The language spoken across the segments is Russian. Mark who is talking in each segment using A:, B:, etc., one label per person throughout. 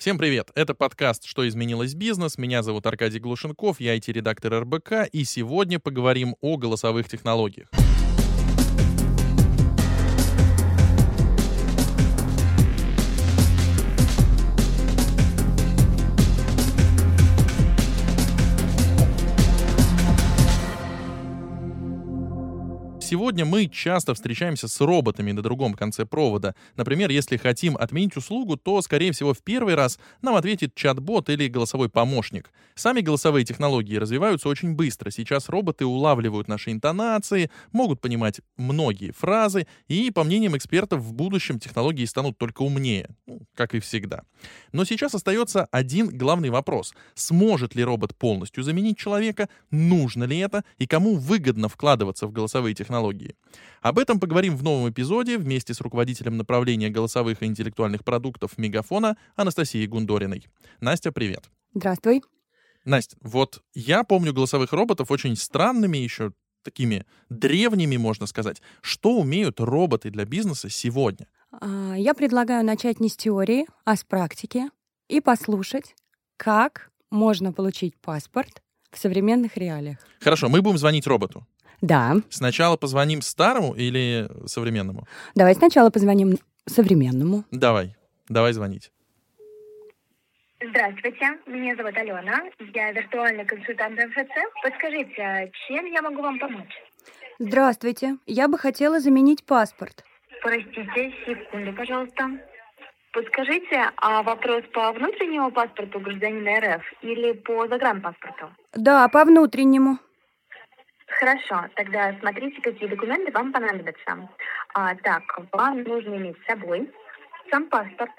A: Всем привет! Это подкаст «Что изменилось бизнес?». Меня зовут Аркадий Глушенков, я IT-редактор РБК, и сегодня поговорим о голосовых технологиях. Сегодня мы часто встречаемся с роботами на другом конце провода. Например, если хотим отменить услугу, то, скорее всего, в первый раз нам ответит чат-бот или голосовой помощник. Сами голосовые технологии развиваются очень быстро. Сейчас роботы улавливают наши интонации, могут понимать многие фразы, и, по мнениям экспертов, в будущем технологии станут только умнее, ну, как и всегда. Но сейчас остается один главный вопрос. Сможет ли робот полностью заменить человека? Нужно ли это? И кому выгодно вкладываться в голосовые технологии? Технологии. Об этом поговорим в новом эпизоде вместе с руководителем направления голосовых и интеллектуальных продуктов Мегафона Анастасией Гундориной. Настя, привет.
B: Здравствуй.
A: Настя, вот я помню голосовых роботов очень странными еще такими древними, можно сказать. Что умеют роботы для бизнеса сегодня?
B: А, я предлагаю начать не с теории, а с практики и послушать, как можно получить паспорт в современных реалиях.
A: Хорошо, мы будем звонить роботу.
B: Да.
A: Сначала позвоним старому или современному?
B: Давай сначала позвоним современному.
A: Давай, давай звонить.
C: Здравствуйте, меня зовут Алена, я виртуальный консультант МФЦ. Подскажите, чем я могу вам помочь?
B: Здравствуйте, я бы хотела заменить паспорт.
C: Простите, секунду, пожалуйста. Подскажите, а вопрос по внутреннему паспорту гражданина РФ или по загранпаспорту?
B: Да, по внутреннему.
C: Хорошо, тогда смотрите, какие документы вам понадобятся. А, так, вам нужно иметь с собой сам паспорт,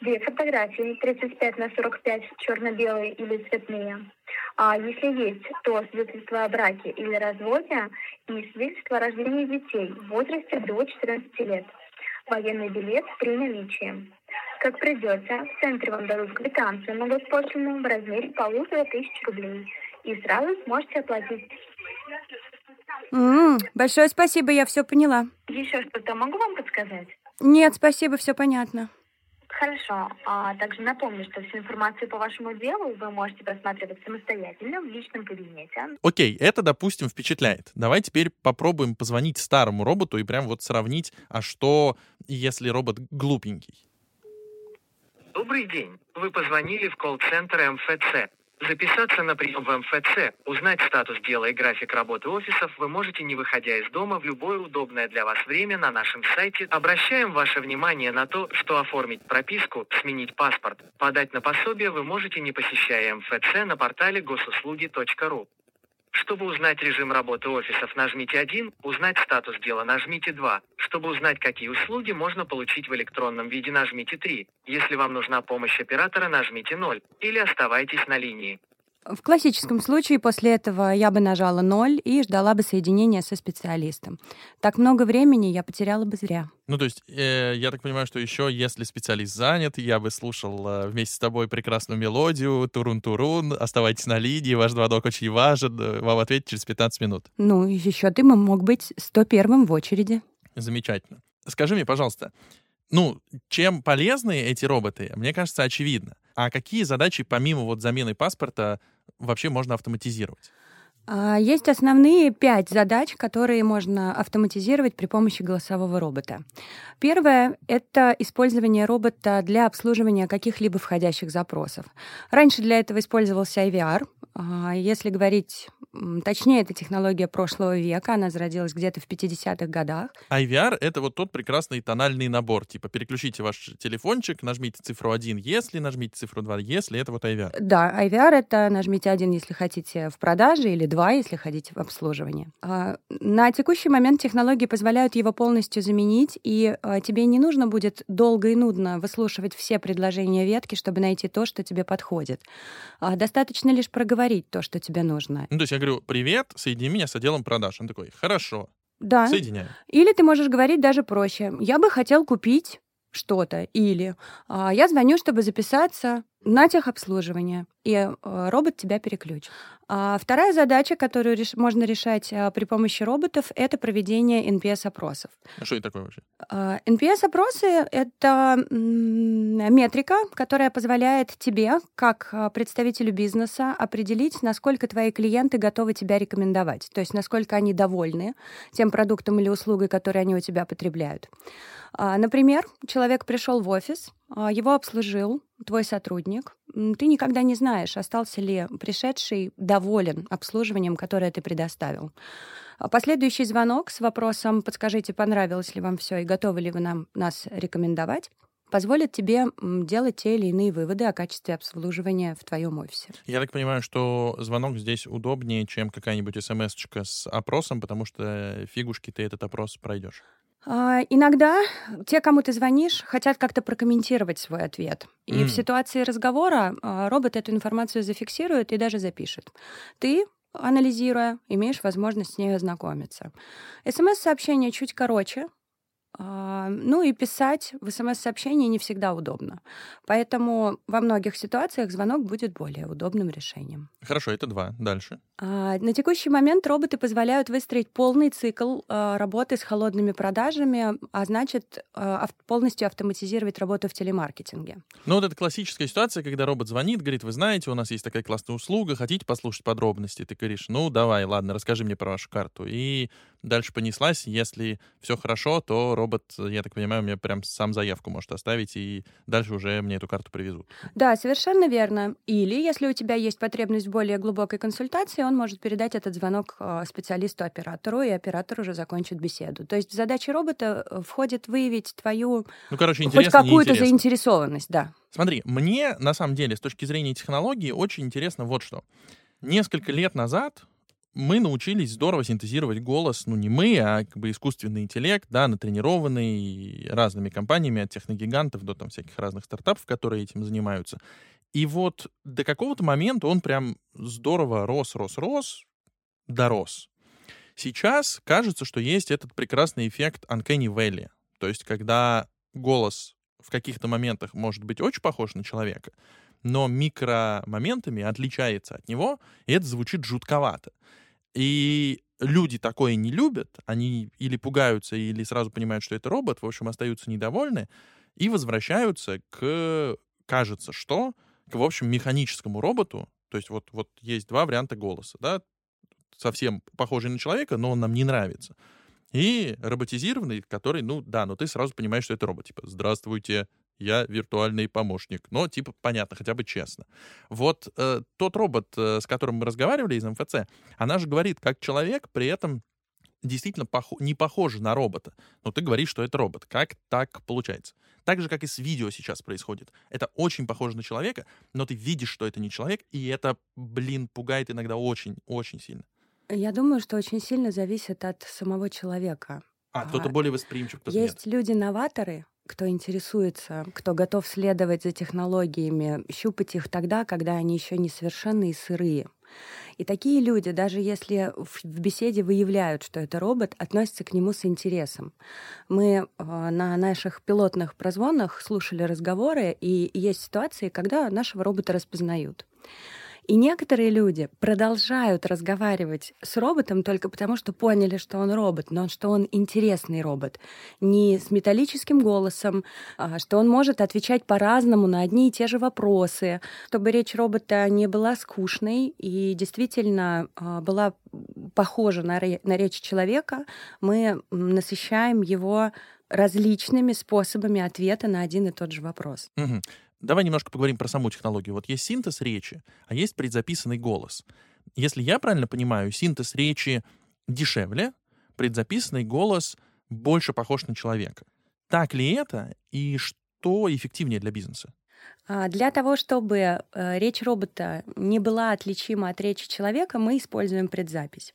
C: две фотографии 35 на 45, черно-белые или цветные. А если есть, то свидетельство о браке или разводе и свидетельство о рождении детей в возрасте до 14 лет. Военный билет при наличии. Как придете, в центре вам дадут квитанцию на госпошлину в размере полутора тысяч рублей. И сразу сможете оплатить
B: М-м, большое спасибо, я все поняла.
C: Еще что-то могу вам подсказать?
B: Нет, спасибо, все понятно.
C: Хорошо. А также напомню, что всю информацию по вашему делу вы можете просматривать самостоятельно в личном кабинете.
A: Окей, это, допустим, впечатляет. Давай теперь попробуем позвонить старому роботу и прям вот сравнить, а что, если робот глупенький.
D: Добрый день. Вы позвонили в колл-центр МФЦ. Записаться на прием в МФЦ, узнать статус дела и график работы офисов вы можете, не выходя из дома, в любое удобное для вас время на нашем сайте. Обращаем ваше внимание на то, что оформить прописку, сменить паспорт, подать на пособие вы можете, не посещая МФЦ на портале госуслуги.ру. Чтобы узнать режим работы офисов, нажмите 1, узнать статус дела, нажмите 2. Чтобы узнать, какие услуги можно получить в электронном виде, нажмите 3. Если вам нужна помощь оператора, нажмите 0 или оставайтесь на линии.
B: В классическом случае после этого я бы нажала ноль и ждала бы соединения со специалистом. Так много времени я потеряла бы зря.
A: Ну, то есть, э, я так понимаю, что еще, если специалист занят, я бы слушал э, вместе с тобой прекрасную мелодию, турун-турун, оставайтесь на линии, ваш звонок очень важен, э, вам ответить через 15 минут.
B: Ну, еще ты мог быть 101-м в очереди.
A: Замечательно. Скажи мне, пожалуйста, ну, чем полезны эти роботы, мне кажется, очевидно. А какие задачи, помимо вот замены паспорта, вообще можно автоматизировать?
B: А, есть основные пять задач, которые можно автоматизировать при помощи голосового робота. Первое — это использование робота для обслуживания каких-либо входящих запросов. Раньше для этого использовался IVR. А, если говорить точнее, это технология прошлого века, она зародилась где-то в 50-х годах.
A: IVR — это вот тот прекрасный тональный набор. Типа переключите ваш телефончик, нажмите цифру 1, если, нажмите цифру 2, если, это вот IVR.
B: Да, IVR — это нажмите 1, если хотите в продаже, или 2, если хотите в обслуживании. А, на текущий момент технологии позволяют его полностью заменить, и а, тебе не нужно будет долго и нудно выслушивать все предложения ветки, чтобы найти то, что тебе подходит. А, достаточно лишь проговорить то, что тебе нужно.
A: Ну, то есть я говорю, привет, соедини меня с отделом продаж. Он такой, хорошо.
B: Да.
A: Соединяю.
B: Или ты можешь говорить даже проще. Я бы хотел купить что-то. Или а, я звоню, чтобы записаться на техобслуживание, и э, робот тебя переключит. А вторая задача, которую реш... можно решать а, при помощи роботов, это проведение NPS-опросов.
A: А что это такое вообще?
B: А, NPS-опросы — это метрика, которая позволяет тебе, как а, представителю бизнеса, определить, насколько твои клиенты готовы тебя рекомендовать, то есть насколько они довольны тем продуктом или услугой, которые они у тебя потребляют. А, например, человек пришел в офис, его обслужил твой сотрудник. Ты никогда не знаешь, остался ли пришедший доволен обслуживанием, которое ты предоставил. А последующий звонок с вопросом «Подскажите, понравилось ли вам все и готовы ли вы нам, нас рекомендовать?» позволит тебе делать те или иные выводы о качестве обслуживания в твоем офисе.
A: Я так понимаю, что звонок здесь удобнее, чем какая-нибудь смс с опросом, потому что фигушки ты этот опрос пройдешь.
B: А, иногда те, кому ты звонишь, хотят как-то прокомментировать свой ответ. И mm. в ситуации разговора а, робот эту информацию зафиксирует и даже запишет. Ты анализируя, имеешь возможность с ней ознакомиться. СМС-сообщение чуть короче, ну и писать в смс-сообщении не всегда удобно. Поэтому во многих ситуациях звонок будет более удобным решением.
A: Хорошо, это два. Дальше.
B: А, на текущий момент роботы позволяют выстроить полный цикл а, работы с холодными продажами, а значит полностью автоматизировать работу в телемаркетинге.
A: Ну вот это классическая ситуация, когда робот звонит, говорит, вы знаете, у нас есть такая классная услуга, хотите послушать подробности? Ты говоришь, ну давай, ладно, расскажи мне про вашу карту. И дальше понеслась. Если все хорошо, то робот, я так понимаю, мне прям сам заявку может оставить, и дальше уже мне эту карту привезут.
B: Да, совершенно верно. Или, если у тебя есть потребность в более глубокой консультации, он может передать этот звонок а, специалисту-оператору, и оператор уже закончит беседу. То есть в задачи робота э, входит выявить твою
A: ну, короче,
B: хоть какую-то заинтересованность, да.
A: Смотри, мне на самом деле с точки зрения технологии очень интересно вот что. Несколько лет назад мы научились здорово синтезировать голос, ну не мы, а как бы искусственный интеллект, да, натренированный разными компаниями, от техногигантов до там всяких разных стартапов, которые этим занимаются. И вот до какого-то момента он прям здорово рос, рос, рос, дорос. Сейчас кажется, что есть этот прекрасный эффект Uncanny Valley. То есть, когда голос в каких-то моментах может быть очень похож на человека, но микромоментами отличается от него, и это звучит жутковато. И люди такое не любят, они или пугаются, или сразу понимают, что это робот, в общем, остаются недовольны и возвращаются к, кажется, что, к, в общем, механическому роботу, то есть вот, вот есть два варианта голоса, да, совсем похожий на человека, но он нам не нравится. И роботизированный, который, ну да, но ты сразу понимаешь, что это робот. Типа, здравствуйте, я виртуальный помощник. Но, типа, понятно, хотя бы честно. Вот э, тот робот, э, с которым мы разговаривали из МФЦ, она же говорит как человек, при этом действительно пох- не похожа на робота. Но ты говоришь, что это робот. Как так получается? Так же, как и с видео сейчас происходит. Это очень похоже на человека, но ты видишь, что это не человек, и это, блин, пугает иногда очень-очень сильно.
B: Я думаю, что очень сильно зависит от самого человека.
A: А, кто-то более восприимчив, кто-то
B: Есть люди-новаторы, кто интересуется, кто готов следовать за технологиями, щупать их тогда, когда они еще не совершенные и сырые. И такие люди, даже если в беседе выявляют, что это робот, относятся к нему с интересом. Мы э, на наших пилотных прозвонах слушали разговоры, и есть ситуации, когда нашего робота распознают. И некоторые люди продолжают разговаривать с роботом только потому, что поняли, что он робот, но что он интересный робот. Не с металлическим голосом, а что он может отвечать по-разному на одни и те же вопросы, чтобы речь робота не была скучной и действительно а, была похожа на, на речь человека, мы насыщаем его различными способами ответа на один и тот же вопрос.
A: Угу. Давай немножко поговорим про саму технологию. Вот есть синтез речи, а есть предзаписанный голос. Если я правильно понимаю, синтез речи дешевле, предзаписанный голос больше похож на человека. Так ли это и что эффективнее для бизнеса?
B: А, для того, чтобы э, речь робота не была отличима от речи человека, мы используем предзапись.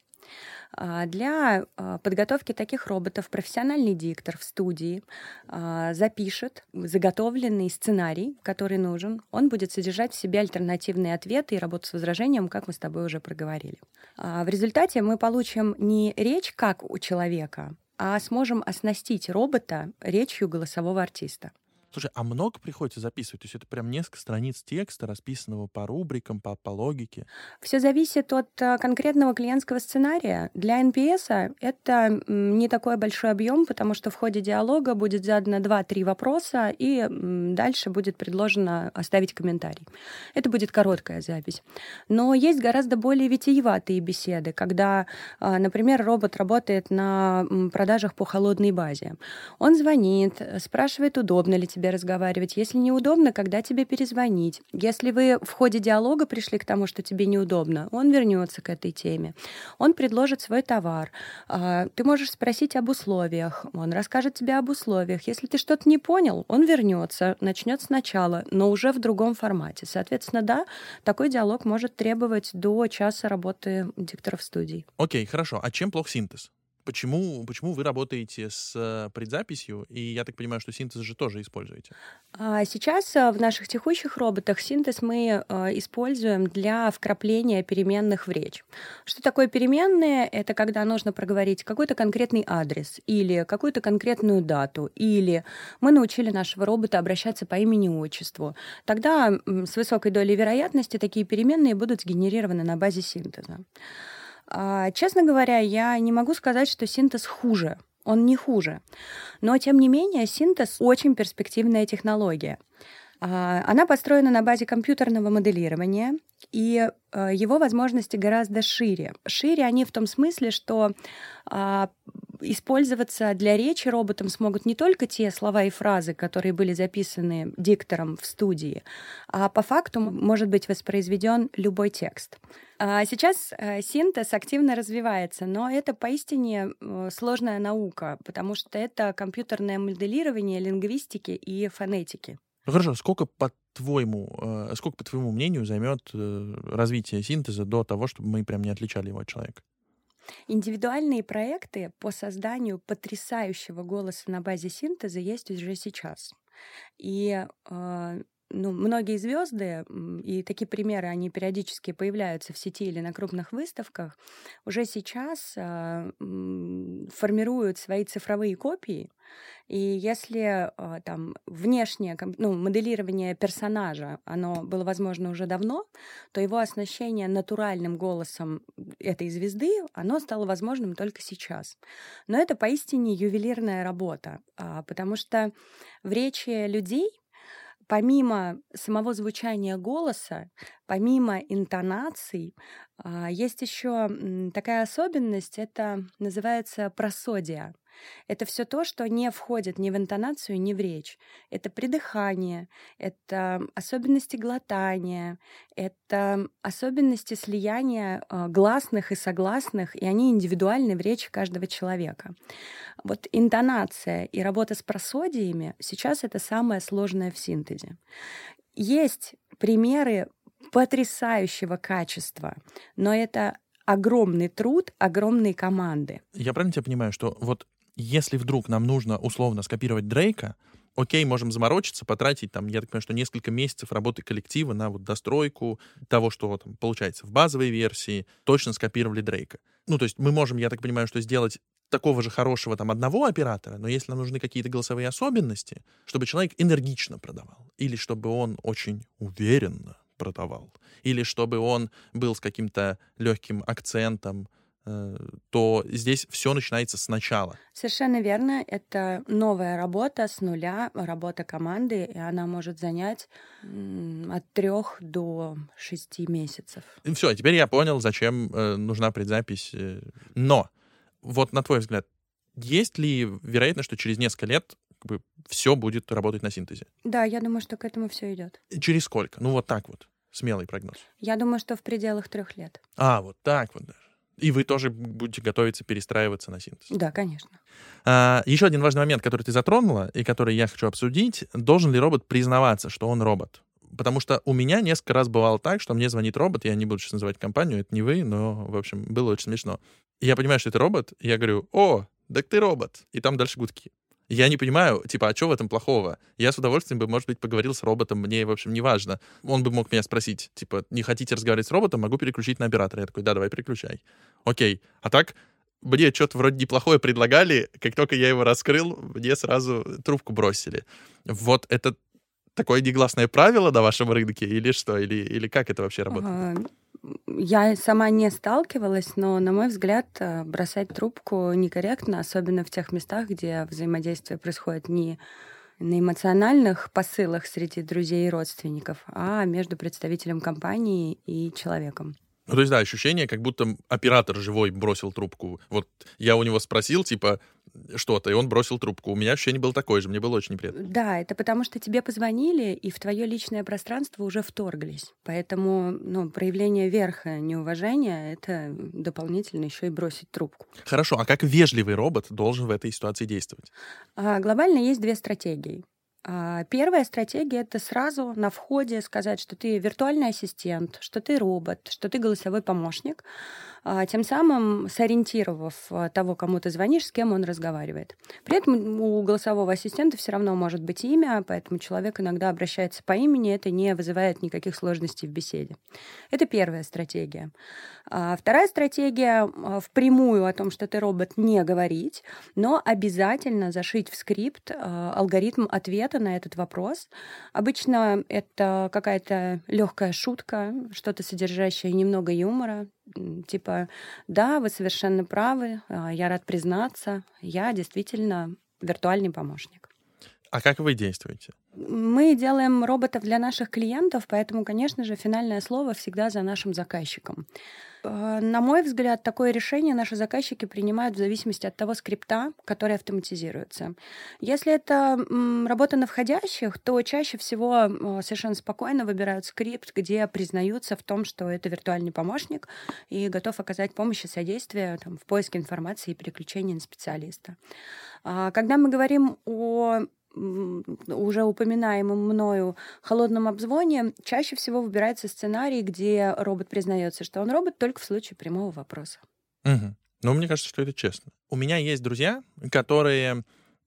B: А, для а, подготовки таких роботов профессиональный диктор в студии а, запишет заготовленный сценарий, который нужен. Он будет содержать в себе альтернативные ответы и работу с возражением, как мы с тобой уже проговорили. В результате мы получим не речь как у человека, а сможем оснастить робота речью голосового артиста.
A: Слушай, а много приходится записывать? То есть это прям несколько страниц текста, расписанного по рубрикам, по, по логике?
B: Все зависит от а, конкретного клиентского сценария. Для NPS это не такой большой объем, потому что в ходе диалога будет задано 2-3 вопроса, и дальше будет предложено оставить комментарий. Это будет короткая запись. Но есть гораздо более витиеватые беседы, когда, а, например, робот работает на продажах по холодной базе. Он звонит, спрашивает, удобно ли тебе тебе разговаривать. Если неудобно, когда тебе перезвонить. Если вы в ходе диалога пришли к тому, что тебе неудобно, он вернется к этой теме. Он предложит свой товар. А, ты можешь спросить об условиях. Он расскажет тебе об условиях. Если ты что-то не понял, он вернется, начнет сначала, но уже в другом формате. Соответственно, да, такой диалог может требовать до часа работы дикторов студий.
A: Окей, хорошо. А чем плох синтез? Почему, почему вы работаете с э, предзаписью? И я так понимаю, что синтез же тоже используете.
B: А сейчас э, в наших текущих роботах синтез мы э, используем для вкрапления переменных в речь. Что такое переменные? Это когда нужно проговорить какой-то конкретный адрес или какую-то конкретную дату, или мы научили нашего робота обращаться по имени-отчеству. Тогда с высокой долей вероятности такие переменные будут сгенерированы на базе синтеза. А, честно говоря, я не могу сказать, что синтез хуже. Он не хуже. Но, тем не менее, синтез очень перспективная технология. А, она построена на базе компьютерного моделирования, и а, его возможности гораздо шире. Шире они в том смысле, что использоваться для речи роботом смогут не только те слова и фразы, которые были записаны диктором в студии, а по факту может быть воспроизведен любой текст. А сейчас э, синтез активно развивается, но это поистине э, сложная наука, потому что это компьютерное моделирование лингвистики и фонетики.
A: Хорошо, сколько по твоему, э, сколько по твоему мнению займет развитие синтеза до того, чтобы мы прям не отличали его от человека?
B: Индивидуальные проекты по созданию потрясающего голоса на базе синтеза есть уже сейчас. И ну, многие звезды, и такие примеры, они периодически появляются в сети или на крупных выставках, уже сейчас э, формируют свои цифровые копии. И если э, там внешнее ну, моделирование персонажа, оно было возможно уже давно, то его оснащение натуральным голосом этой звезды, оно стало возможным только сейчас. Но это поистине ювелирная работа, э, потому что в речи людей помимо самого звучания голоса, помимо интонаций, а, есть еще такая особенность, это называется просодия. Это все то, что не входит ни в интонацию, ни в речь. Это придыхание, это особенности глотания, это особенности слияния а, гласных и согласных, и они индивидуальны в речи каждого человека. Вот интонация и работа с просодиями сейчас это самое сложное в синтезе. Есть примеры потрясающего качества, но это огромный труд, огромные команды.
A: Я правильно тебя понимаю, что вот если вдруг нам нужно условно скопировать Дрейка, окей, можем заморочиться, потратить там, я так понимаю, что несколько месяцев работы коллектива на вот достройку того, что там получается в базовой версии, точно скопировали Дрейка. Ну, то есть мы можем, я так понимаю, что сделать такого же хорошего там одного оператора, но если нам нужны какие-то голосовые особенности, чтобы человек энергично продавал, или чтобы он очень уверенно продавал, или чтобы он был с каким-то легким акцентом, то здесь все начинается сначала.
B: Совершенно верно. Это новая работа с нуля, работа команды, и она может занять от трех до шести месяцев.
A: Все, теперь я понял, зачем э, нужна предзапись. Э. Но вот на твой взгляд, есть ли вероятность, что через несколько лет как бы, все будет работать на синтезе?
B: Да, я думаю, что к этому все идет.
A: Через сколько? Ну вот так вот. Смелый прогноз.
B: Я думаю, что в пределах трех лет.
A: А, вот так вот даже. И вы тоже будете готовиться перестраиваться на синтез.
B: Да, конечно.
A: А, еще один важный момент, который ты затронула и который я хочу обсудить. Должен ли робот признаваться, что он робот? Потому что у меня несколько раз бывало так, что мне звонит робот, я не буду сейчас называть компанию, это не вы, но, в общем, было очень смешно. Я понимаю, что это робот, и я говорю, о, так ты робот. И там дальше гудки. Я не понимаю, типа, а что в этом плохого? Я с удовольствием бы, может быть, поговорил с роботом, мне, в общем, не важно. Он бы мог меня спросить, типа, не хотите разговаривать с роботом, могу переключить на оператора. Я такой, да, давай переключай. Окей. А так, мне что-то вроде неплохое предлагали, как только я его раскрыл, мне сразу трубку бросили. Вот это такое негласное правило на вашем рынке или что? Или, или как это вообще работает?
B: Я сама не сталкивалась, но, на мой взгляд, э, бросать трубку некорректно, особенно в тех местах, где взаимодействие происходит не на эмоциональных посылах среди друзей и родственников, а между представителем компании и человеком.
A: Ну, то есть, да, ощущение, как будто оператор живой бросил трубку. Вот я у него спросил, типа, что-то, и он бросил трубку. У меня ощущение было такое же, мне было очень неприятно.
B: Да, это потому что тебе позвонили, и в твое личное пространство уже вторглись. Поэтому ну, проявление верха неуважения — это дополнительно еще и бросить трубку.
A: Хорошо, а как вежливый робот должен в этой ситуации действовать?
B: А, глобально есть две стратегии. А, первая стратегия — это сразу на входе сказать, что ты виртуальный ассистент, что ты робот, что ты голосовой помощник, тем самым сориентировав а, того, кому ты звонишь, с кем он разговаривает. При этом у голосового ассистента все равно может быть имя, поэтому человек иногда обращается по имени, это не вызывает никаких сложностей в беседе. Это первая стратегия. Вторая стратегия впрямую о том, что ты робот, не говорить, но обязательно зашить в скрипт алгоритм ответа на этот вопрос. Обычно это какая-то легкая шутка, что-то содержащее немного юмора, типа, да, вы совершенно правы, а, я рад признаться, я действительно виртуальный помощник.
A: А как вы действуете?
B: Мы делаем роботов для наших клиентов, поэтому, конечно же, финальное слово всегда за нашим заказчиком. Э, на мой взгляд, такое решение наши заказчики принимают в зависимости от того скрипта, который автоматизируется. Если это работа на входящих, то чаще всего э, совершенно спокойно выбирают скрипт, где признаются в том, что это виртуальный помощник и готов оказать помощь и содействие там, в поиске информации и переключении на специалиста. А когда мы говорим о уже упоминаемом мною холодном обзвоне чаще всего выбирается сценарий, где робот признается, что он робот только в случае прямого вопроса.
A: Угу. Ну, мне кажется, что это честно. У меня есть друзья, которые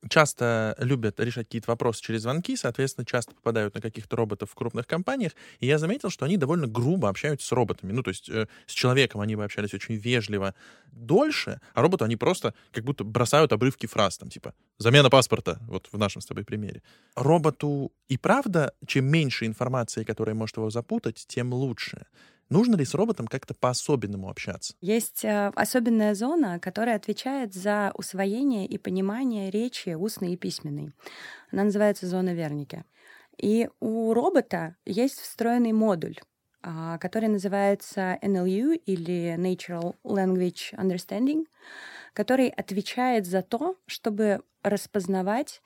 A: часто любят решать какие-то вопросы через звонки, соответственно, часто попадают на каких-то роботов в крупных компаниях, и я заметил, что они довольно грубо общаются с роботами. Ну, то есть э, с человеком они бы общались очень вежливо дольше, а роботу они просто как будто бросают обрывки фраз, там, типа «замена паспорта», вот в нашем с тобой примере. Роботу и правда, чем меньше информации, которая может его запутать, тем лучше. Нужно ли с роботом как-то по-особенному общаться?
B: Есть э, особенная зона, которая отвечает за усвоение и понимание речи устной и письменной. Она называется зона Верники. И у робота есть встроенный модуль, а, который называется NLU или Natural Language Understanding, который отвечает за то, чтобы распознавать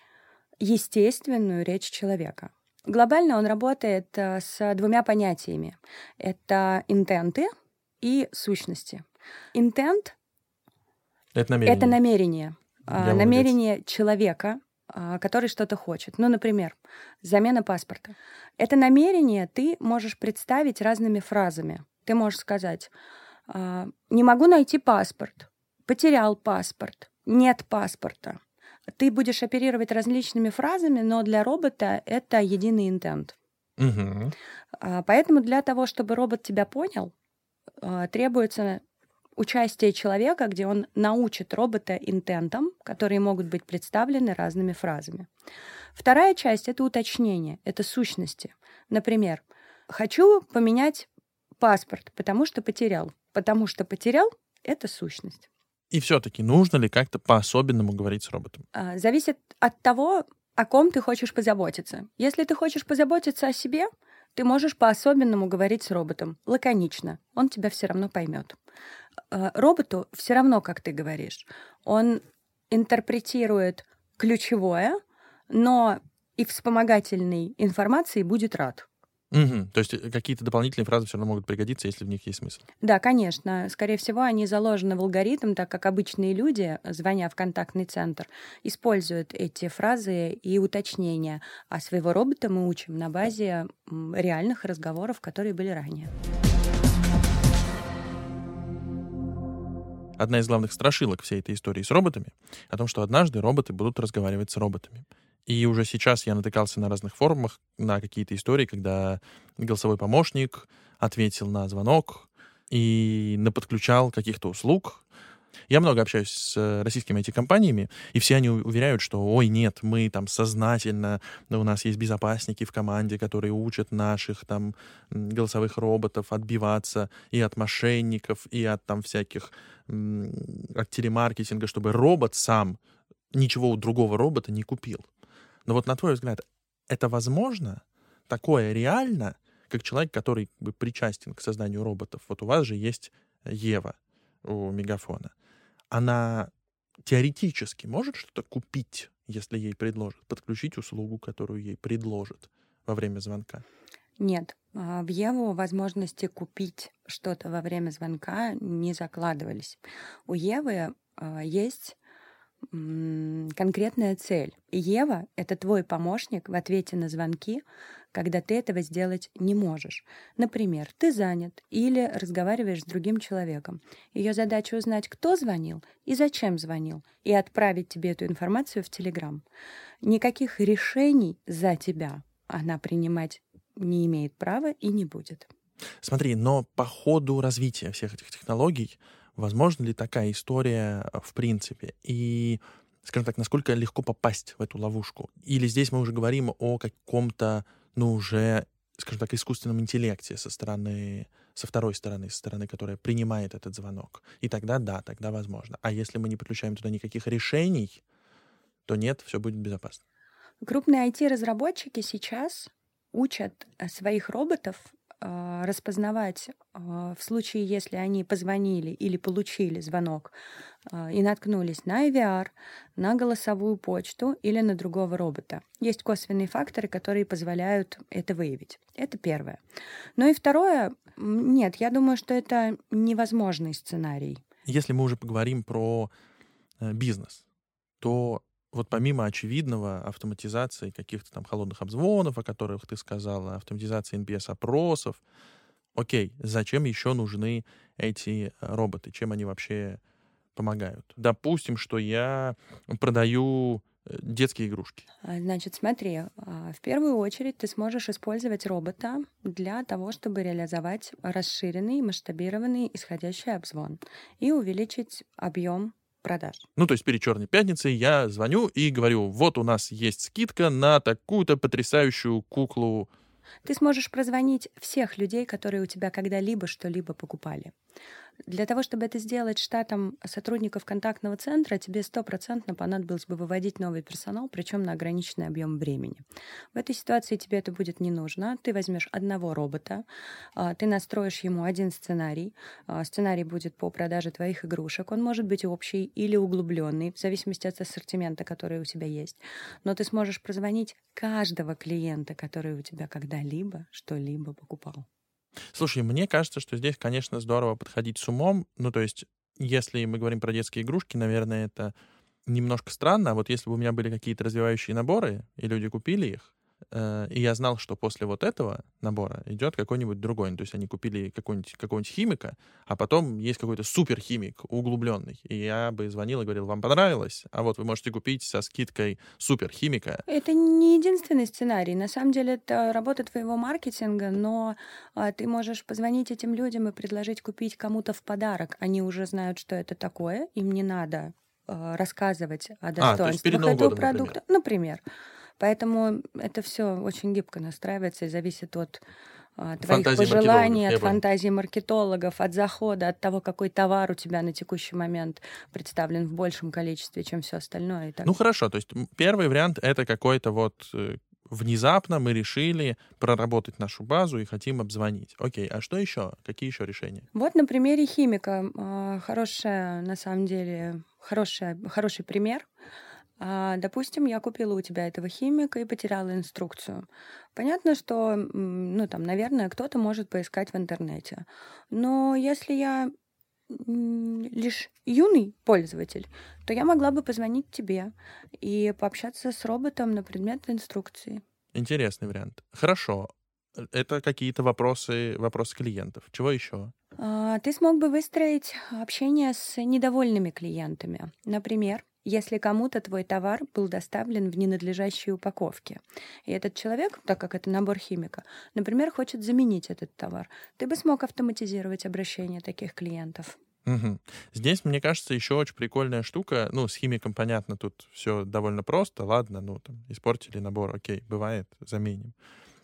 B: естественную речь человека. Глобально он работает э, с двумя понятиями. Это интенты и сущности. Интент — это намерение. Это намерение. А, намерение человека, а, который что-то хочет. Ну, например, замена паспорта. Это намерение ты можешь представить разными фразами. Ты можешь сказать, «А, не могу найти паспорт, потерял паспорт, нет паспорта. Ты будешь оперировать различными фразами, но для робота это единый интент.
A: Угу.
B: Поэтому для того, чтобы робот тебя понял, а, требуется участие человека, где он научит робота интентам, которые могут быть представлены разными фразами. Вторая часть — это уточнение, это сущности. Например, «хочу поменять паспорт, потому что потерял». Потому что потерял — это сущность.
A: И все-таки нужно ли как-то по-особенному говорить с роботом?
B: А, зависит от того, о ком ты хочешь позаботиться. Если ты хочешь позаботиться о себе, ты можешь по-особенному говорить с роботом, лаконично. Он тебя все равно поймет. А, роботу все равно, как ты говоришь. Он интерпретирует ключевое, но и вспомогательной информации будет рад.
A: Угу. То есть э, какие-то дополнительные фразы все равно могут пригодиться, если в них есть смысл.
B: Да, конечно. Скорее всего, они заложены в алгоритм, так как обычные люди, звоня в контактный центр, используют эти фразы и уточнения. А своего робота мы учим на базе реальных разговоров, которые были ранее.
A: Одна из главных страшилок всей этой истории с роботами о том, что однажды роботы будут разговаривать с роботами. И уже сейчас я натыкался на разных форумах на какие-то истории, когда голосовой помощник ответил на звонок и наподключал каких-то услуг, Я много общаюсь с российскими IT-компаниями, и все они уверяют, что, ой, нет, мы там сознательно, у нас есть безопасники в команде, которые учат наших там голосовых роботов отбиваться и от мошенников, и от там всяких, от телемаркетинга, чтобы робот сам ничего у другого робота не купил. Но вот на твой взгляд, это возможно? Такое реально? Как человек, который как бы, причастен к созданию роботов. Вот у вас же есть Ева у Мегафона она теоретически может что-то купить, если ей предложат, подключить услугу, которую ей предложат во время звонка?
B: Нет. А, в Еву возможности купить что-то во время звонка не закладывались. У Евы а, есть конкретная цель. Ева — это твой помощник в ответе на звонки, когда ты этого сделать не можешь. Например, ты занят или разговариваешь с другим человеком. Ее задача узнать, кто звонил и зачем звонил, и отправить тебе эту информацию в Телеграм. Никаких решений за тебя она принимать не имеет права и не будет.
A: Смотри, но по ходу развития всех этих технологий возможно ли такая история в принципе? И, скажем так, насколько легко попасть в эту ловушку? Или здесь мы уже говорим о каком-то ну, уже, скажем так, искусственном интеллекте со стороны, со второй стороны, со стороны, которая принимает этот звонок. И тогда да, тогда возможно. А если мы не подключаем туда никаких решений, то нет, все будет безопасно.
B: Крупные IT-разработчики сейчас учат э, своих роботов распознавать а, в случае, если они позвонили или получили звонок а, и наткнулись на IVR, на голосовую почту или на другого робота. Есть косвенные факторы, которые позволяют это выявить. Это первое. Ну и второе, нет, я думаю, что это невозможный сценарий.
A: Если мы уже поговорим про э, бизнес, то вот помимо очевидного автоматизации каких-то там холодных обзвонов, о которых ты сказала, автоматизации NPS-опросов, окей, зачем еще нужны эти э, роботы? Чем они вообще помогают? Допустим, что я продаю э, детские игрушки.
B: А, значит, смотри, а, в первую очередь ты сможешь использовать робота для того, чтобы реализовать расширенный, масштабированный исходящий обзвон и увеличить объем продаж.
A: Ну, то есть перед Черной пятницей я звоню и говорю, вот у нас есть скидка на такую-то потрясающую куклу.
B: Ты сможешь прозвонить всех людей, которые у тебя когда-либо что-либо покупали. Для того, чтобы это сделать штатом сотрудников контактного центра, тебе стопроцентно понадобилось бы выводить новый персонал, причем на ограниченный объем времени. В этой ситуации тебе это будет не нужно. Ты возьмешь одного робота, а, ты настроишь ему один сценарий. А, сценарий будет по продаже твоих игрушек. Он может быть общий или углубленный, в зависимости от ассортимента, который у тебя есть. Но ты сможешь прозвонить каждого клиента, который у тебя когда-либо что-либо покупал.
A: Слушай, мне кажется, что здесь, конечно, здорово подходить с умом. Ну, то есть, если мы говорим про детские игрушки, наверное, это немножко странно. А вот если бы у меня были какие-то развивающие наборы, и люди купили их, и я знал, что после вот этого набора идет какой-нибудь другой. То есть они купили какого-нибудь какого химика, а потом есть какой-то суперхимик углубленный. И я бы звонил и говорил, вам понравилось? А вот вы можете купить со скидкой суперхимика.
B: Это не единственный сценарий. На самом деле это работа твоего маркетинга, но а, ты можешь позвонить этим людям и предложить купить кому-то в подарок. Они уже знают, что это такое, им не надо а, рассказывать о достоинствах а, этого продукта. Например. например. Поэтому это все очень гибко настраивается и зависит от а, твоих фантазии пожеланий, от фантазии маркетологов, от захода, от того, какой товар у тебя на текущий момент представлен в большем количестве, чем все остальное.
A: Ну хорошо, то есть первый вариант это какой-то вот э, внезапно мы решили проработать нашу базу и хотим обзвонить. Окей, а что еще? Какие еще решения?
B: Вот на примере химика. А, хорошая, на самом деле, хорошая, хороший пример. А, допустим, я купила у тебя этого химика и потеряла инструкцию. Понятно, что, ну, там, наверное, кто-то может поискать в интернете. Но если я лишь юный пользователь, то я могла бы позвонить тебе и пообщаться с роботом на предмет инструкции.
A: Интересный вариант. Хорошо. Это какие-то вопросы, вопросы клиентов. Чего еще?
B: А, ты смог бы выстроить общение с недовольными клиентами. Например, если кому-то твой товар был доставлен в ненадлежащей упаковке. И этот человек, так как это набор химика, например, хочет заменить этот товар, ты бы смог автоматизировать обращение таких клиентов.
A: Угу. Здесь, мне кажется, еще очень прикольная штука. Ну, с химиком, понятно, тут все довольно просто. Ладно, ну, там, испортили набор, окей, бывает, заменим.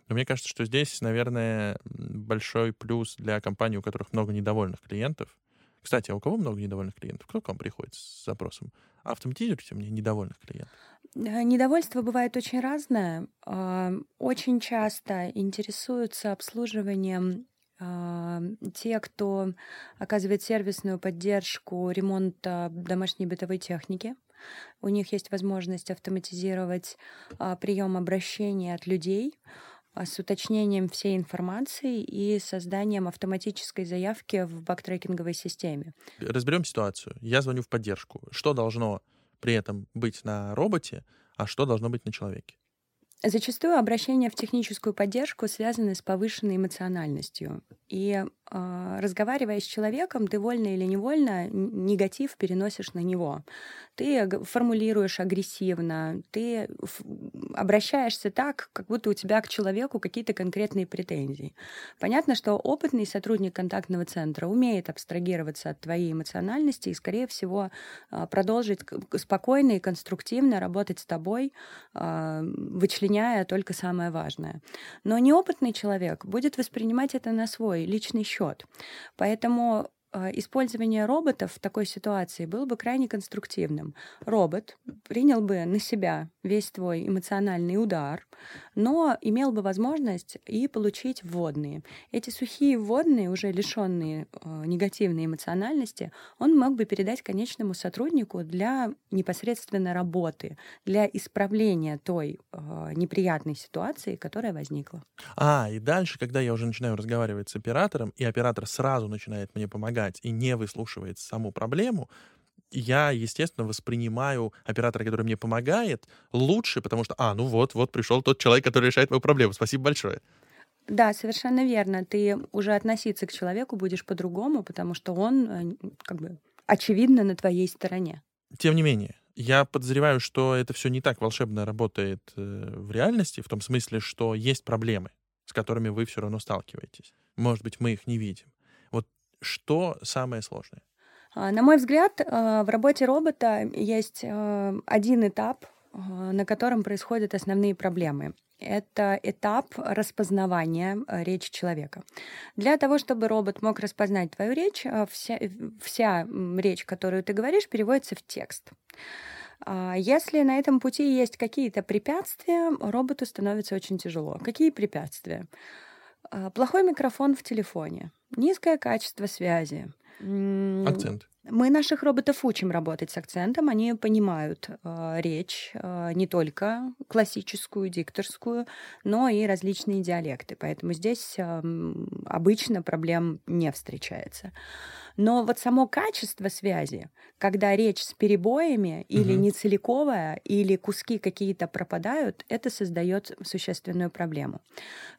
A: Но мне кажется, что здесь, наверное, большой плюс для компаний, у которых много недовольных клиентов. Кстати, а у кого много недовольных клиентов? Кто к вам приходит с запросом? Автоматизируйте мне недовольных клиентов.
B: Э, недовольство бывает очень разное. А, очень часто интересуются обслуживанием а, те, кто оказывает сервисную поддержку ремонта домашней бытовой техники. У них есть возможность автоматизировать прием обращений от людей с уточнением всей информации и созданием автоматической заявки в бактрекинговой системе.
A: Разберем ситуацию. Я звоню в поддержку. Что должно при этом быть на роботе, а что должно быть на человеке?
B: Зачастую обращения в техническую поддержку связаны с повышенной эмоциональностью. И разговаривая с человеком, ты вольно или невольно негатив переносишь на него. Ты формулируешь агрессивно, ты обращаешься так, как будто у тебя к человеку какие-то конкретные претензии. Понятно, что опытный сотрудник контактного центра умеет абстрагироваться от твоей эмоциональности и, скорее всего, э, продолжить спокойно и конструктивно работать с тобой, вычленять объясняя только самое важное. Но неопытный человек будет воспринимать это на свой личный счет. Поэтому а, использование роботов в такой ситуации было бы крайне конструктивным. Робот принял бы на себя весь твой эмоциональный удар, но имел бы возможность и получить вводные. Эти сухие вводные, уже лишенные э, негативной эмоциональности, он мог бы передать конечному сотруднику для непосредственно работы, для исправления той э, неприятной ситуации, которая возникла.
A: А, и дальше, когда я уже начинаю разговаривать с оператором, и оператор сразу начинает мне помогать, читать и не выслушивает саму проблему, я, естественно, воспринимаю оператора, который мне помогает, лучше, потому что, а, ну вот, вот пришел тот человек, который решает мою проблему. Спасибо большое.
B: Да, совершенно верно. Ты уже относиться к человеку будешь по-другому, потому что он, э, как бы, очевидно, на твоей стороне.
A: Тем не менее, я подозреваю, что это все не так волшебно работает э, в реальности, в том смысле, что есть проблемы, с которыми вы все равно сталкиваетесь. Может быть, мы их не видим. Что самое сложное?
B: А, на мой взгляд, а, в работе робота есть а, один этап, на котором происходят основные проблемы. Это этап распознавания речи человека. Для того, чтобы робот мог распознать твою речь, вся, вся речь, которую ты говоришь, переводится в текст. Если на этом пути есть какие-то препятствия, роботу становится очень тяжело. Какие препятствия? Плохой микрофон в телефоне, низкое качество связи.
A: Акцент.
B: Мы наших роботов учим работать с акцентом, они понимают э, речь э, не только классическую, дикторскую, но и различные диалекты. Поэтому здесь э, обычно проблем не встречается. Но вот само качество связи, когда речь с перебоями или угу. нецеликовая, или куски какие-то пропадают, это создает существенную проблему.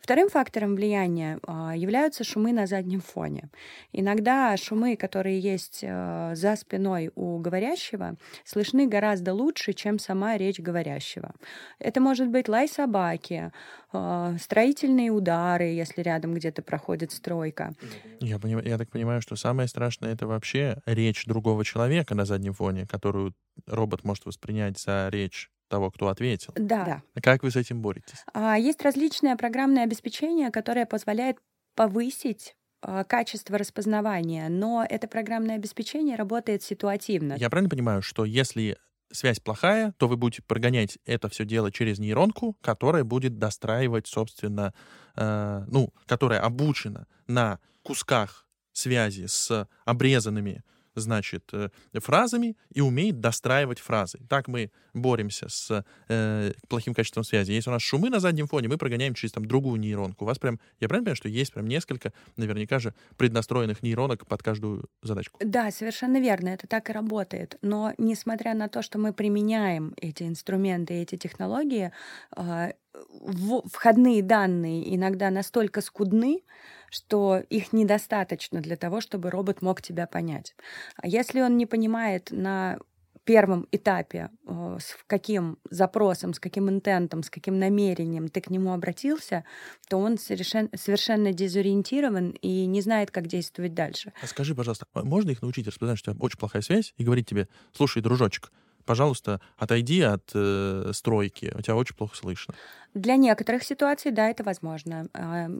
B: Вторым фактором влияния а, являются шумы на заднем фоне. Иногда шумы, которые есть а, за спиной у говорящего, слышны гораздо лучше, чем сама речь говорящего. Это может быть лай собаки, а, строительные удары, если рядом где-то проходит стройка.
A: Я, понимаю, я так понимаю, что самое страшное это вообще речь другого человека на заднем фоне, которую робот может воспринять за речь того, кто ответил.
B: Да.
A: А как вы с этим боретесь?
B: А, есть различное программное обеспечение, которое позволяет повысить качество распознавания, но это программное обеспечение работает ситуативно.
A: Я правильно понимаю, что если связь плохая, то вы будете прогонять это все дело через нейронку, которая будет достраивать, собственно, э, ну, которая обучена на кусках связи с обрезанными значит, э, фразами и умеет достраивать фразы. Так мы боремся с э, плохим качеством связи. Если у нас шумы на заднем фоне, мы прогоняем через там другую нейронку. У вас прям, я правильно понимаю, что есть прям несколько, наверняка же, преднастроенных нейронок под каждую задачку?
B: Да, совершенно верно, это так и работает. Но несмотря на то, что мы применяем эти инструменты, эти технологии, э, входные данные иногда настолько скудны, что их недостаточно для того, чтобы робот мог тебя понять. А если он не понимает на первом этапе, э, с каким запросом, с каким интентом, с каким намерением ты к нему обратился, то он совершенно, совершенно дезориентирован и не знает, как действовать дальше.
A: А скажи, пожалуйста, а можно их научить распознать, что у тебя очень плохая связь, и говорить тебе, слушай, дружочек, пожалуйста, отойди от э, стройки, у тебя очень плохо слышно.
B: Для некоторых ситуаций, да, это возможно.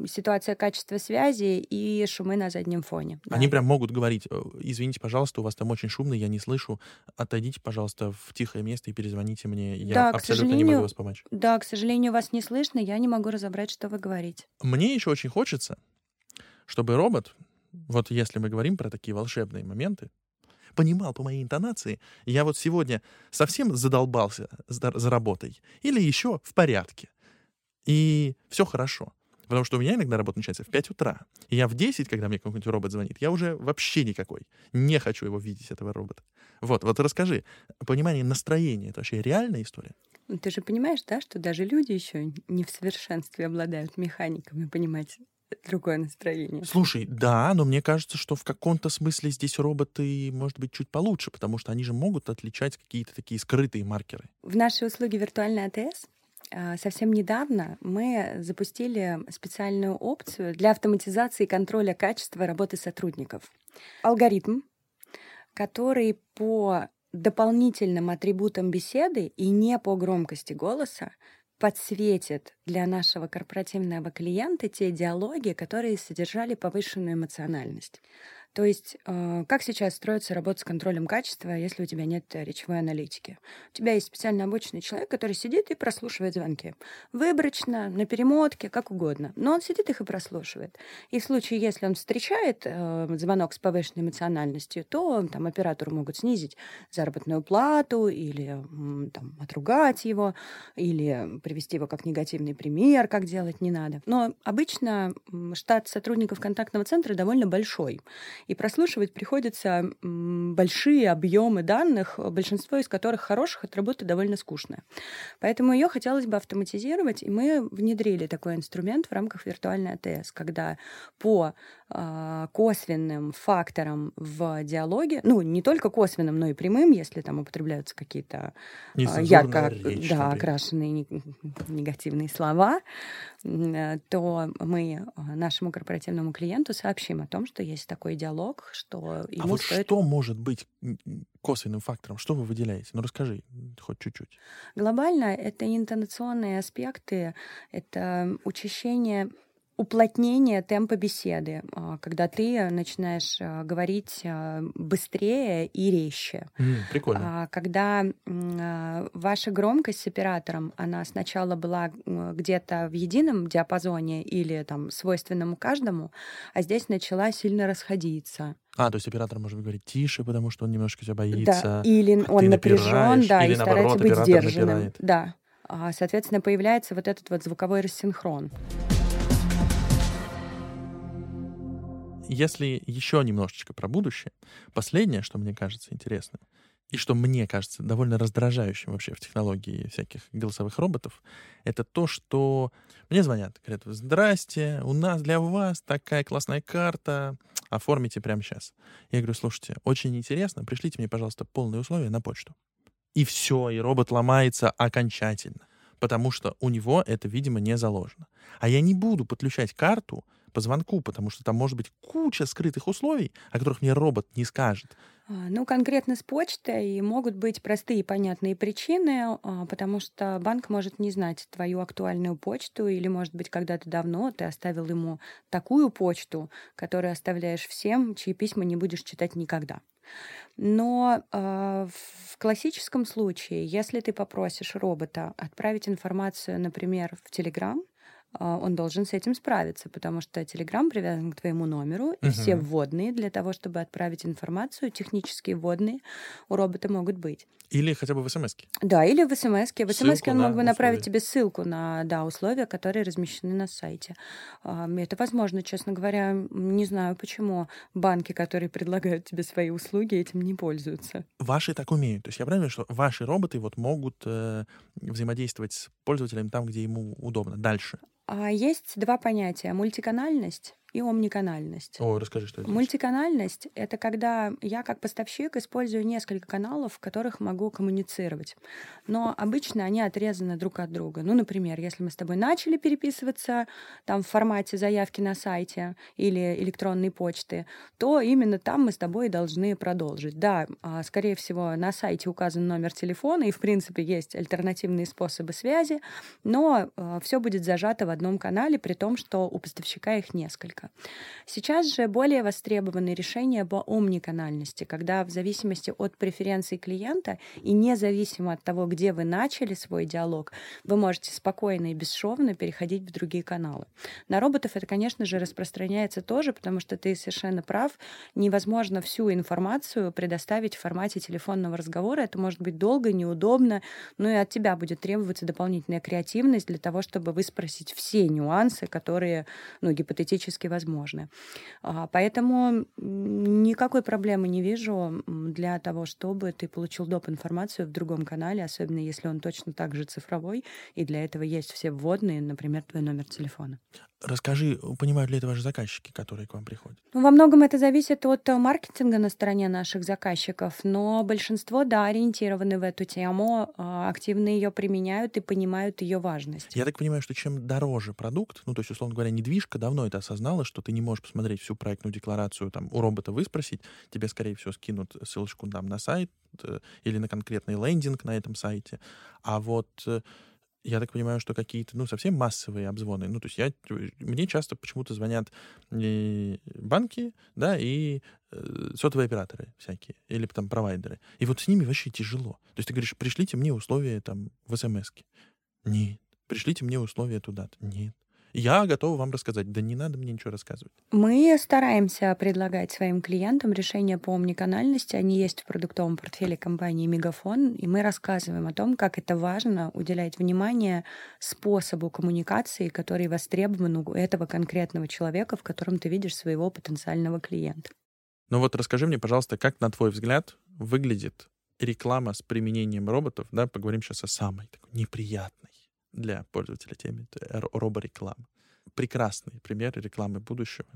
B: Ситуация качества связи и шумы на заднем фоне. Да.
A: Они прям могут говорить, «Э, извините, пожалуйста, у вас там очень шумно, я не слышу, отойдите, пожалуйста, в тихое место и перезвоните мне, я
B: Да,
A: абсолютно не могу вас помочь.
B: Да, к сожалению, вас не слышно, я не могу разобрать, что вы говорите.
A: Мне еще очень хочется, чтобы робот, вот если мы говорим про такие волшебные моменты, понимал по моей интонации, я вот сегодня совсем задолбался за, работой или еще в порядке. И все хорошо. Потому что у меня иногда работа начинается в 5 утра. И я в 10, когда мне какой-нибудь робот звонит, я уже вообще никакой. Не хочу его видеть, этого робота. Вот, вот расскажи, понимание настроения — это вообще реальная история?
B: Ну, Ты же понимаешь, да, что даже люди еще не в совершенстве обладают механиками понимать другое настроение.
A: Слушай, да, но мне кажется, что в каком-то смысле здесь роботы, может быть, чуть получше, потому что они же могут отличать какие-то такие скрытые маркеры.
B: В нашей услуге «Виртуальный АТС» а, совсем недавно мы запустили специальную опцию для автоматизации контроля качества работы сотрудников. Алгоритм, который по дополнительным атрибутам беседы и не по громкости голоса подсветит для нашего корпоративного клиента те диалоги, которые содержали повышенную эмоциональность. То есть, э, как сейчас строится работа с контролем качества, если у тебя нет речевой аналитики? У тебя есть специально обученный человек, который сидит и прослушивает звонки. Выборочно, на перемотке, как угодно. Но он сидит их и прослушивает. И в случае, если он встречает э, звонок с повышенной эмоциональностью, то там оператору могут снизить заработную плату или там, отругать его, или привести его как негативный пример, как делать не надо. Но обычно штат сотрудников контактного центра довольно большой. И прослушивать приходится большие объемы данных, большинство из которых хороших, от работы довольно скучная. Поэтому ее хотелось бы автоматизировать, и мы внедрили такой инструмент в рамках виртуальной АТС, когда по а, косвенным факторам в диалоге, ну, не только косвенным, но и прямым, если там употребляются какие-то а, ярко
A: речь,
B: да,
A: например.
B: окрашенные не- негативные слова, то мы а, нашему корпоративному клиенту сообщим о том, что есть такой диалог, что
A: А
B: ему
A: вот
B: стоит...
A: что может быть косвенным фактором? Что вы выделяете? Ну, расскажи хоть чуть-чуть.
B: Глобально это интонационные аспекты, это учащение уплотнение темпа беседы, а, когда ты начинаешь а, говорить а, быстрее и резче.
A: М, прикольно.
B: Когда ваша громкость с оператором, она сначала была где-то в едином диапазоне или там свойственному каждому, а здесь начала сильно расходиться.
A: А, то есть оператор может говорить тише, потому что он немножко тебя
B: Да,
A: боится.
B: или
A: а
B: он напряжен, да,
A: или
B: и старается быть сдержанным.
A: напирает.
B: Да. Соответственно, появляется вот этот вот звуковой рассинхрон.
A: Если еще немножечко про будущее, последнее, что мне кажется интересным, и что мне кажется довольно раздражающим вообще в технологии всяких голосовых роботов, это то, что мне звонят, говорят, здрасте, у нас для вас такая классная карта, оформите прямо сейчас. Я говорю, слушайте, очень интересно, пришлите мне, пожалуйста, полные условия на почту. И все, и робот ломается окончательно, потому что у него это, видимо, не заложено. А я не буду подключать карту по звонку, потому что там может быть куча скрытых условий, о которых мне робот не скажет.
B: А, Ну, конкретно с почтой могут быть простые и понятные причины, а, потому что банк может не знать твою актуальную почту, или, может быть, когда-то давно ты оставил ему такую почту, которую оставляешь всем, чьи письма не будешь читать никогда. Но а, в классическом случае, если ты попросишь робота отправить информацию, например, в а, он должен с этим справиться, потому что Telegram привязан к твоему номеру, и все
A: Мгм.
B: вводные для того, чтобы отправить информацию, технические вводные у робота могут быть.
A: Или хотя бы в смс
B: Да, или в смс -ке. В смс он мог бы направить
A: условия.
B: тебе ссылку на да, условия, которые размещены на сайте. А, Это возможно, честно говоря. Не знаю, почему банки, которые предлагают тебе свои услуги, этим не пользуются.
A: Ваши так умеют. То есть я правильно, что ваши роботы вот могут э, взаимодействовать с пользователем там, где ему удобно. Дальше.
B: А Есть два понятия — мультиканальность и омниканальность.
A: О, расскажи, что это.
B: Мультиканальность — это когда я как поставщик использую несколько каналов, в которых могу коммуницировать. Но обычно они отрезаны друг от друга. Ну, например, если мы с тобой начали переписываться там в формате заявки на сайте или электронной почты, то именно там мы с тобой должны продолжить. Да, а, скорее всего, на сайте указан номер телефона, и, в принципе, есть альтернативные способы связи, но а, все будет зажато в одном канале, при том, что у поставщика их несколько. Сейчас же более востребованы решения по омниканальности, когда в зависимости от преференций клиента и независимо от того, где вы начали свой диалог, вы можете спокойно и бесшовно переходить в другие каналы. На роботов это, конечно же, распространяется тоже, потому что ты совершенно прав, невозможно всю информацию предоставить в формате телефонного разговора. Это может быть долго, неудобно, но и от тебя будет требоваться дополнительная креативность для того, чтобы выспросить все нюансы, которые ну, гипотетически возможны. А, поэтому никакой проблемы не вижу для того, чтобы ты получил доп. информацию в другом канале, особенно если он точно так же цифровой, и для этого есть все вводные, например, твой номер телефона.
A: Расскажи, понимают ли это ваши заказчики, которые к вам приходят?
B: Ну, во многом это зависит от э, маркетинга на стороне наших заказчиков, но большинство, да, ориентированы в эту тему, а, активно ее применяют и понимают ее важность.
A: Я так понимаю, что чем дороже продукт, ну, то есть, условно говоря, недвижка давно это осознала, что ты не можешь посмотреть всю проектную декларацию там у робота выспросить, тебе, скорее всего, скинут ссылочку там на сайт э, или на конкретный лендинг на этом сайте. А вот э, я так понимаю, что какие-то, ну, совсем массовые обзвоны. Ну, то есть я, мне часто почему-то звонят банки, да, и э, сотовые операторы всякие, или там провайдеры. И вот с ними вообще тяжело. То есть ты говоришь, пришлите мне условия там в смс -ке. Нет. Пришлите мне условия туда-то. Нет. Я готова вам рассказать. Да не надо мне ничего рассказывать.
B: Мы стараемся предлагать своим клиентам решения по омниканальности. Они есть в продуктовом портфеле компании Мегафон, и мы рассказываем о том, как это важно уделять внимание способу коммуникации, который востребован у этого конкретного человека, в котором ты видишь своего потенциального клиента.
A: Ну вот расскажи мне, пожалуйста, как, на твой взгляд, выглядит реклама с применением роботов, да, поговорим сейчас о самой такой неприятной для пользователя теме роборекламы. Прекрасный пример рекламы будущего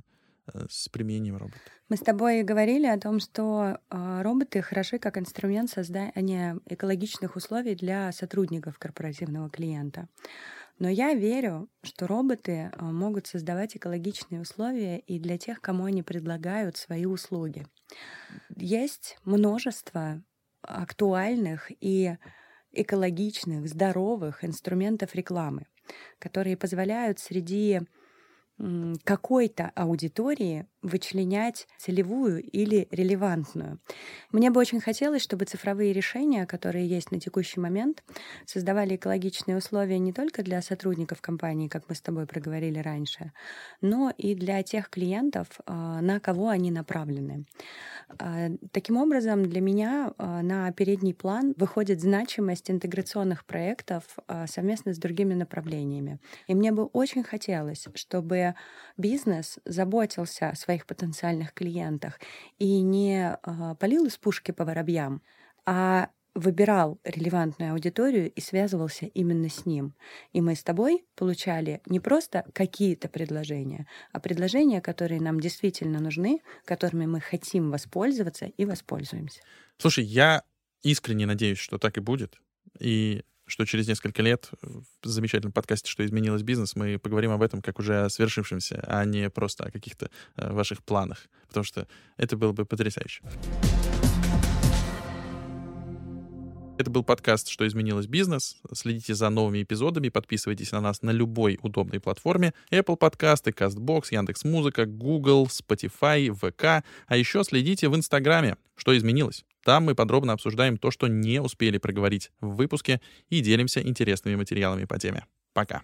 A: э, с применением робота.
B: Мы с тобой говорили о том, что э, роботы хороши как инструмент создания экологичных условий для сотрудников корпоративного клиента. Но я верю, что роботы э, могут создавать экологичные условия и для тех, кому они предлагают свои услуги. Есть множество актуальных и экологичных, здоровых инструментов рекламы, которые позволяют среди какой-то аудитории вычленять целевую или релевантную. Мне бы очень хотелось, чтобы цифровые решения, которые есть на текущий момент, создавали экологичные условия не только для сотрудников компании, как мы с тобой проговорили раньше, но и для тех клиентов, а, на кого они направлены. А, таким образом, для меня а, на передний план выходит значимость интеграционных проектов совместно с другими направлениями. И мне бы очень хотелось, чтобы бизнес заботился о своих потенциальных клиентах и не э, полил из пушки по воробьям, а выбирал релевантную аудиторию и связывался именно с ним. И мы с тобой получали не просто какие-то предложения, а предложения, которые нам действительно нужны, которыми мы хотим воспользоваться и воспользуемся.
A: Слушай, я искренне надеюсь, что так и будет. И что через несколько лет в замечательном подкасте «Что изменилось бизнес» мы поговорим об этом как уже о свершившемся, а не просто о каких-то э, ваших планах, потому что это было бы потрясающе. Это был подкаст «Что изменилось бизнес». Следите за новыми эпизодами, подписывайтесь на нас на любой удобной платформе. Apple подкасты, CastBox, Яндекс.Музыка, Google, Spotify, ВК. А еще следите в Инстаграме «Что изменилось». Там мы подробно обсуждаем то, что не успели проговорить в выпуске и делимся интересными материалами по теме. Пока.